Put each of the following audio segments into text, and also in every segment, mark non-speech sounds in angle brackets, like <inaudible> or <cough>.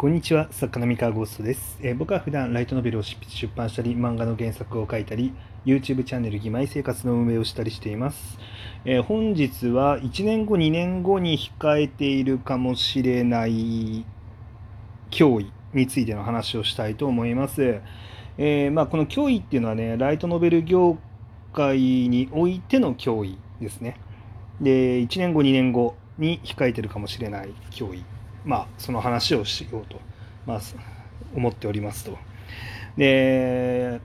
こんにちは、作家の三河ゴーストです、えー、僕は普段ライトノベルを執筆出版したり、漫画の原作を書いたり、YouTube チャンネル義妹生活の運営をしたりしています。えー、本日は1年後、2年後に控えているかもしれない脅威についての話をしたいと思います。えー、まあ、この脅威っていうのはね、ライトノベル業界においての脅威ですね。で、1年後、2年後に控えてるかもしれない脅威。まあ、その話をしようと、まあ、思っておりますと。で、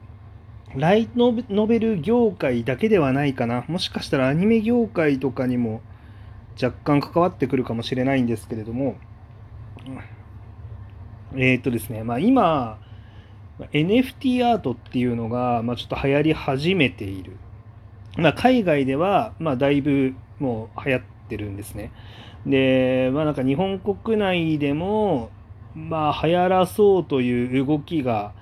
ライトノベル業界だけではないかな。もしかしたらアニメ業界とかにも若干関わってくるかもしれないんですけれども、えっ、とですね、まあ今、NFT アートっていうのが、まあ、ちょっと流行り始めている。まあ、海外では、まあ、だいぶもう流行ってるんですね。で、まあなんか日本国内でも、まあ流行らそうという動きが、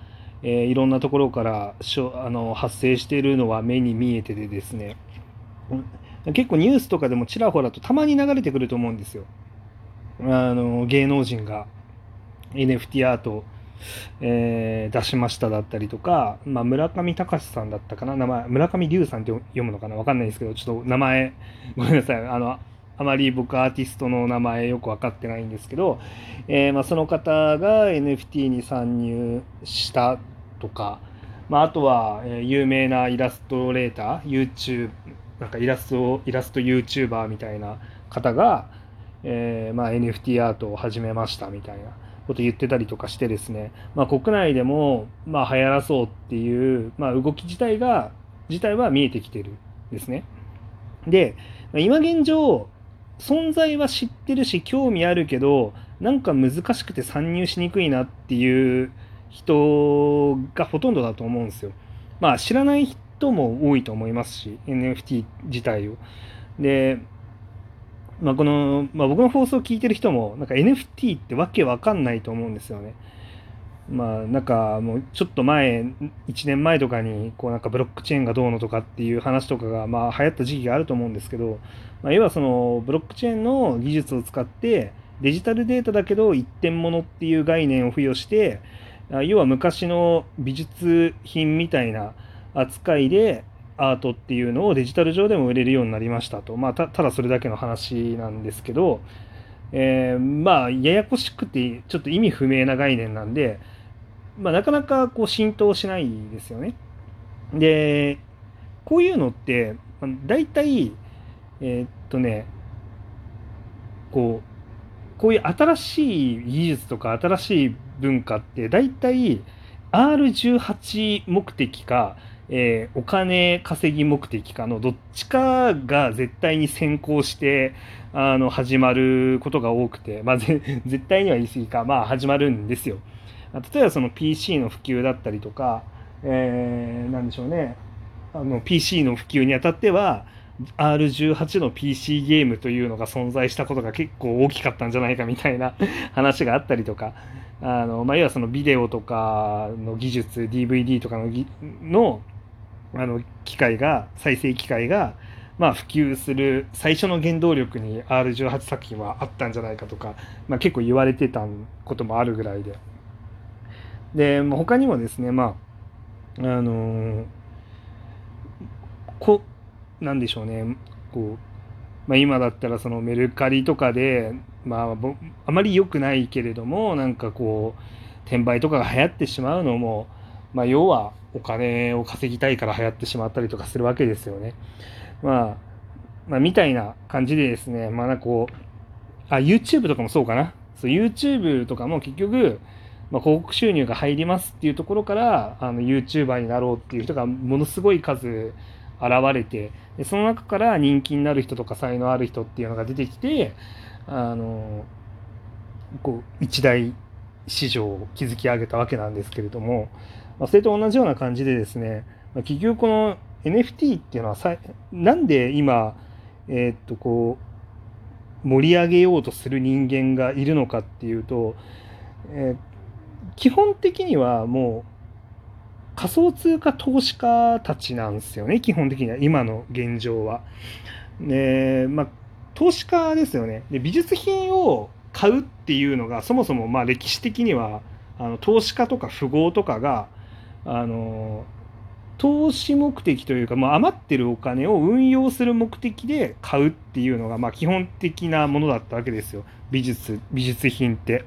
えー、いろんなところからしょあの発生しているのは目に見えててですね、結構ニュースとかでもちらほらとたまに流れてくると思うんですよ。あの芸能人が NFT アート、えー、出しましただったりとか、まあ、村上隆さんだったかな。名前村上龍さんって読むのかな。わかんないですけどちょっと名前ごめんなさい。あのあまり僕アーティストの名前よく分かってないんですけど、えー、まあ、その方が NFT に参入したとか、まあ、あとは、え、有名なイラストレーター YouTube なんかイラストイラスト YouTuber みたいな方が、えー、まあ、NFT アートを始めましたみたいなこと言ってたりとかしてですね、まあ、国内でも、まあ、流行らそうっていう、まあ、動き自体が自体は見えてきてるんですね。で今現状存在は知ってるし興味あるけどなんか難しくて参入しにくいなっていう人がほとんどだと思うんですよ。まあ知らない人も多いと思いますし NFT 自体を。で、まあ、この、まあ、僕の放送を聞いてる人もなんか NFT ってわけわかんないと思うんですよね。まあなんかもうちょっと前1年前とかにこうなんかブロックチェーンがどうのとかっていう話とかがまあ流行った時期があると思うんですけど、まあ、要はそのブロックチェーンの技術を使ってデジタルデータだけど一点物っていう概念を付与して要は昔の美術品みたいな扱いでアートっていうのをデジタル上でも売れるようになりましたと、まあ、ただそれだけの話なんですけど、えー、まあややこしくてちょっと意味不明な概念なんでまあ、なかなかこう浸透しないですよね。で、こういうのって、まあ大体、えー、っとね、こう、こういう新しい技術とか新しい文化って大体 R18 目的か、えー、お金稼ぎ目的かのどっちかが絶対に先行してあの始まることが多くて、まあ、絶対には言い過ぎか、まあ、始まるんですよ。例えばその PC の普及だったりとか、えー、なんでしょうねあの PC の普及にあたっては R18 の PC ゲームというのが存在したことが結構大きかったんじゃないかみたいな <laughs> 話があったりとかあの、まあ、要はそのビデオとかの技術 DVD とかののあの機械が再生機械がまあ、普及する最初の原動力に R18 作品はあったんじゃないかとか、まあ、結構言われてたこともあるぐらいで。で、まあ、他にもですね、まあ、あのー、こ、なんでしょうね、こう、まあ、今だったらそのメルカリとかで、まあ、あまり良くないけれども、なんかこう、転売とかが流行ってしまうのも、まあ、要はお金を稼ぎたいから流行ってしまったりとかするわけですよね。まあ、まあ、みたいな感じでですね、まあ、なんかこう、あ、YouTube とかもそうかな。そう、YouTube とかも結局、まあ、広告収入が入りますっていうところからあの YouTuber になろうっていう人がものすごい数現れてでその中から人気になる人とか才能ある人っていうのが出てきてあのこう一大市場を築き上げたわけなんですけれども、まあ、それと同じような感じでですね、まあ、結局この NFT っていうのはさなんで今えー、っとこう盛り上げようとする人間がいるのかっていうと、えー基本的にはもう仮想通貨投資家たちなんですよね基本的には今の現状は。でまあ投資家ですよねで美術品を買うっていうのがそもそもまあ歴史的にはあの投資家とか富豪とかがあの投資目的というか、まあ、余ってるお金を運用する目的で買うっていうのが、まあ、基本的なものだったわけですよ美術美術品って。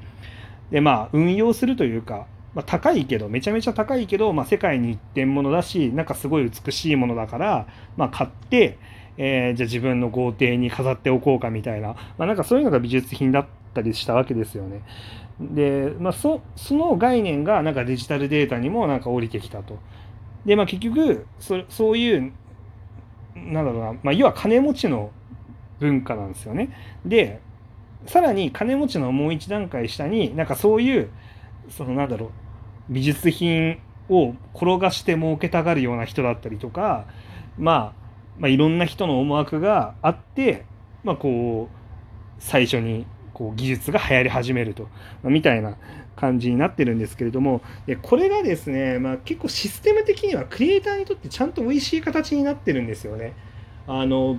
でまあ運用するというか、まあ、高いけどめちゃめちゃ高いけど、まあ、世界に一点物だしなんかすごい美しいものだから、まあ、買って、えー、じゃあ自分の豪邸に飾っておこうかみたいな、まあ、なんかそういうのが美術品だったりしたわけですよね。で、まあそ、その概念がなんかデジタルデータにもなんか降りてきたと。で、まあ、結局そそういうなんだろうな、まあ、要は金持ちの文化なんですよね。でさらに金持ちのもう一段階下になんかそういうそのなんだろう美術品を転がして儲けたがるような人だったりとか、まあ、まあいろんな人の思惑があって、まあ、こう最初にこう技術が流行り始めると、まあ、みたいな感じになってるんですけれどもでこれがですね、まあ、結構システム的にはクリエイターにとってちゃんと美味しい形になってるんですよね。あの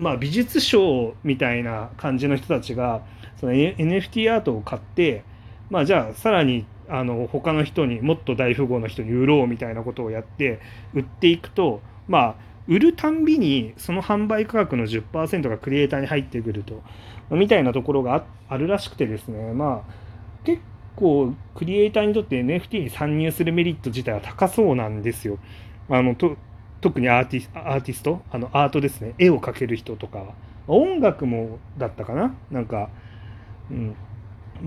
まあ、美術賞みたいな感じの人たちがその NFT アートを買って、まあ、じゃあさらにあの他の人にもっと大富豪の人に売ろうみたいなことをやって売っていくとまあ売るたんびにその販売価格の10%がクリエイターに入ってくるとみたいなところがあるらしくてですねまあ結構クリエイターにとって NFT に参入するメリット自体は高そうなんですよ。あのと特にアーティスアーティスト？あのアートですね。絵を描ける人とか。は音楽もだったかな？なんか、うん、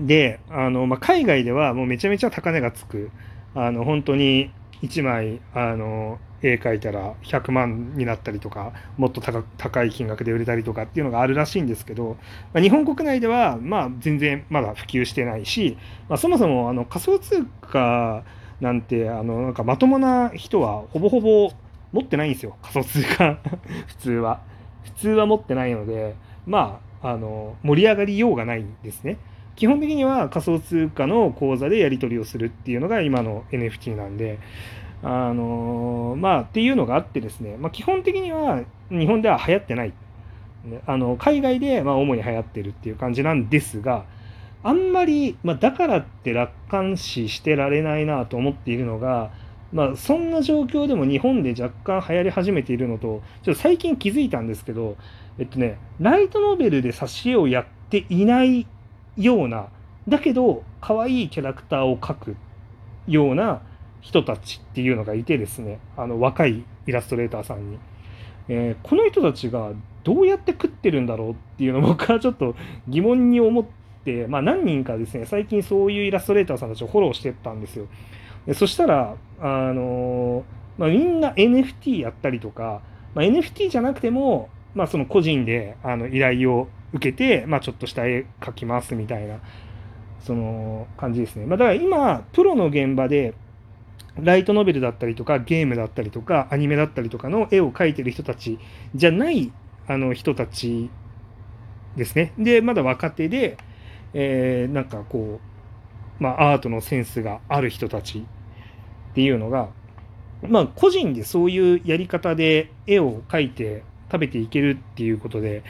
であの、まあ、海外ではもうめちゃめちゃ高値がつく。あの本当に1枚あの絵描いたら100万になったりとかもっと高い金額で売れたりとかっていうのがあるらしいんですけど、まあ、日本国内ではまあ全然まだ普及してないし、まあ、そもそもあの仮想通貨なんてあのなんかまともな人はほぼほぼ持ってないんですよ仮想通貨。<laughs> 普通は。普通は持ってないのでまああの盛り上がりようがないんですね。基本的には仮想通貨の口座でやり取りをするっていうのが今の NFT なんであのまあっていうのがあってですね、まあ、基本的には日本では流行ってない。あの海外でま主に流行ってるっていう感じなんですがあんまり、まあ、だからって楽観視してられないなと思っているのがまあ、そんな状況でも日本で若干流行り始めているのと、ちょっと最近気づいたんですけど、えっとね、ライトノベルで挿絵をやっていないような、だけど、可愛いキャラクターを描くような人たちっていうのがいてですね、あの若いイラストレーターさんに。えー、この人たちがどうやって食ってるんだろうっていうのを <laughs> 僕はちょっと疑問に思って、まあ何人かですね、最近そういうイラストレーターさんたちをフォローしてったんですよ。そしたら、あのまあ、みんな NFT やったりとか、まあ、NFT じゃなくても、まあ、その個人であの依頼を受けて、まあ、ちょっとした絵描きますみたいな、その感じですね。まあ、だから今、プロの現場で、ライトノベルだったりとか、ゲームだったりとか、アニメだったりとかの絵を描いてる人たちじゃないあの人たちですね。で、まだ若手で、えー、なんかこう、まあ、アートのセンスがある人たちっていうのが、まあ、個人でそういうやり方で絵を描いて食べていけるっていうことで、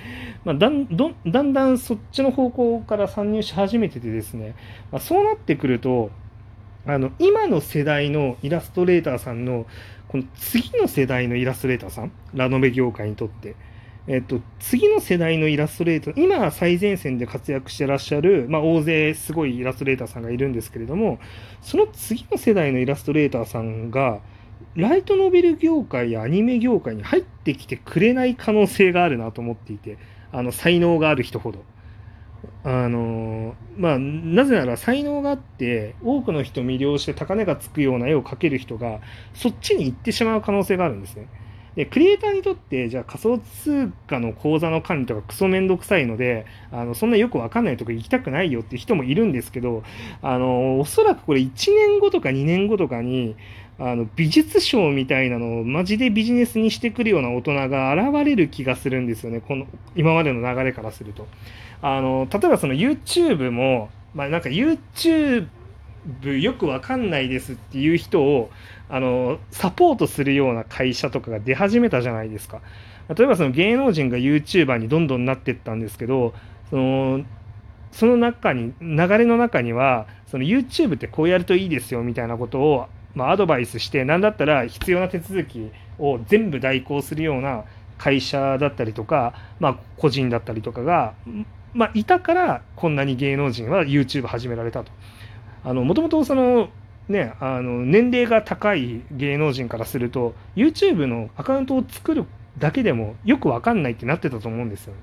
まあ、だんだんだんそっちの方向から参入し始めててですね、まあ、そうなってくるとあの今の世代のイラストレーターさんのこの次の世代のイラストレーターさんラノベ業界にとってえっと、次の世代のイラストレーター、今最前線で活躍してらっしゃる、まあ、大勢すごいイラストレーターさんがいるんですけれども、その次の世代のイラストレーターさんが、ライトノベル業界やアニメ業界に入ってきてくれない可能性があるなと思っていて、あの、才能がある人ほど。あのまあ、なぜなら才能があって多くの人を魅了して高値がつくような絵を描ける人がそっちに行ってしまう可能性があるんですね。で、クリエイターにとって、じゃあ仮想通貨の口座の管理とかクソめんどくさいので、あの、そんなよくわかんないとこ行きたくないよって人もいるんですけど、あの、おそらくこれ1年後とか2年後とかに、あの、美術賞みたいなのをマジでビジネスにしてくるような大人が現れる気がするんですよね。この、今までの流れからすると。あの、例えばその YouTube も、まあなんか YouTube よくわかんないですっていう人をあのサポートするような会社とかが出始めたじゃないですか。例えばその芸能人が YouTuber にどんどんなってったんですけどそのその中に流れの中にはその YouTube ってこうやるといいですよみたいなことを、まあ、アドバイスして何だったら必要な手続きを全部代行するような会社だったりとか、まあ、個人だったりとかが、まあ、いたからこんなに芸能人は YouTube 始められたと。もともとそのね、あの年齢が高い芸能人からすると YouTube のアカウントを作るだけでもよく分かんないってなってたと思うんですよ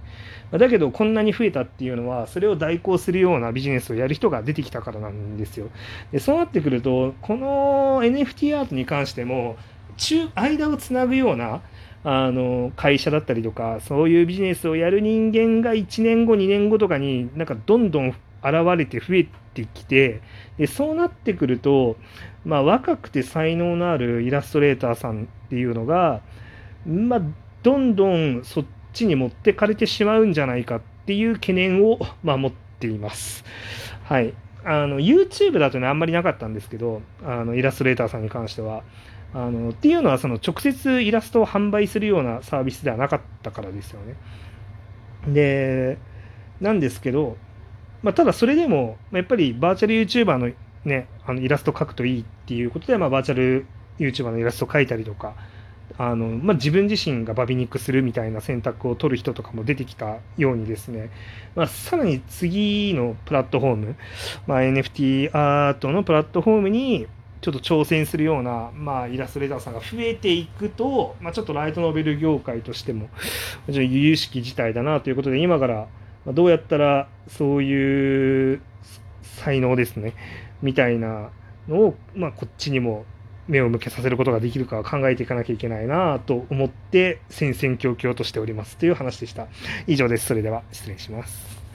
ね。だけどこんなに増えたっていうのはそれを代行するようなビジネスをやる人が出てきたからなんですよ。でそうなってくるとこの NFT アートに関しても中間をつなぐようなあの会社だったりとかそういうビジネスをやる人間が1年後2年後とかになんかどんどん現れて増えてきてでそうなってくると、まあ、若くて才能のあるイラストレーターさんっていうのが、まあ、どんどんそっちに持ってかれてしまうんじゃないかっていう懸念を、まあ、持っています。はい、あの YouTube だとねあんまりなかったんですけどあのイラストレーターさんに関しては。あのっていうのはその直接イラストを販売するようなサービスではなかったからですよね。でなんですけど、まあ、ただそれでもやっぱりバーチャル YouTuber の,、ね、あのイラスト描くといいっていうことで、まあ、バーチャル YouTuber のイラスト描いたりとかあの、まあ、自分自身がバビ肉するみたいな選択を取る人とかも出てきたようにですね、まあ、さらに次のプラットフォーム、まあ、NFT アートのプラットフォームにちょっと挑戦するような、まあ、イラストレーターさんが増えていくと、まあ、ちょっとライトノベル業界としても由々しき事態だなということで今からまどうやったらそういう才能ですねみたいなのを、まあ、こっちにも目を向けさせることができるか考えていかなきゃいけないなと思って戦々恐々としておりますという話でした。以上です。それでは失礼します。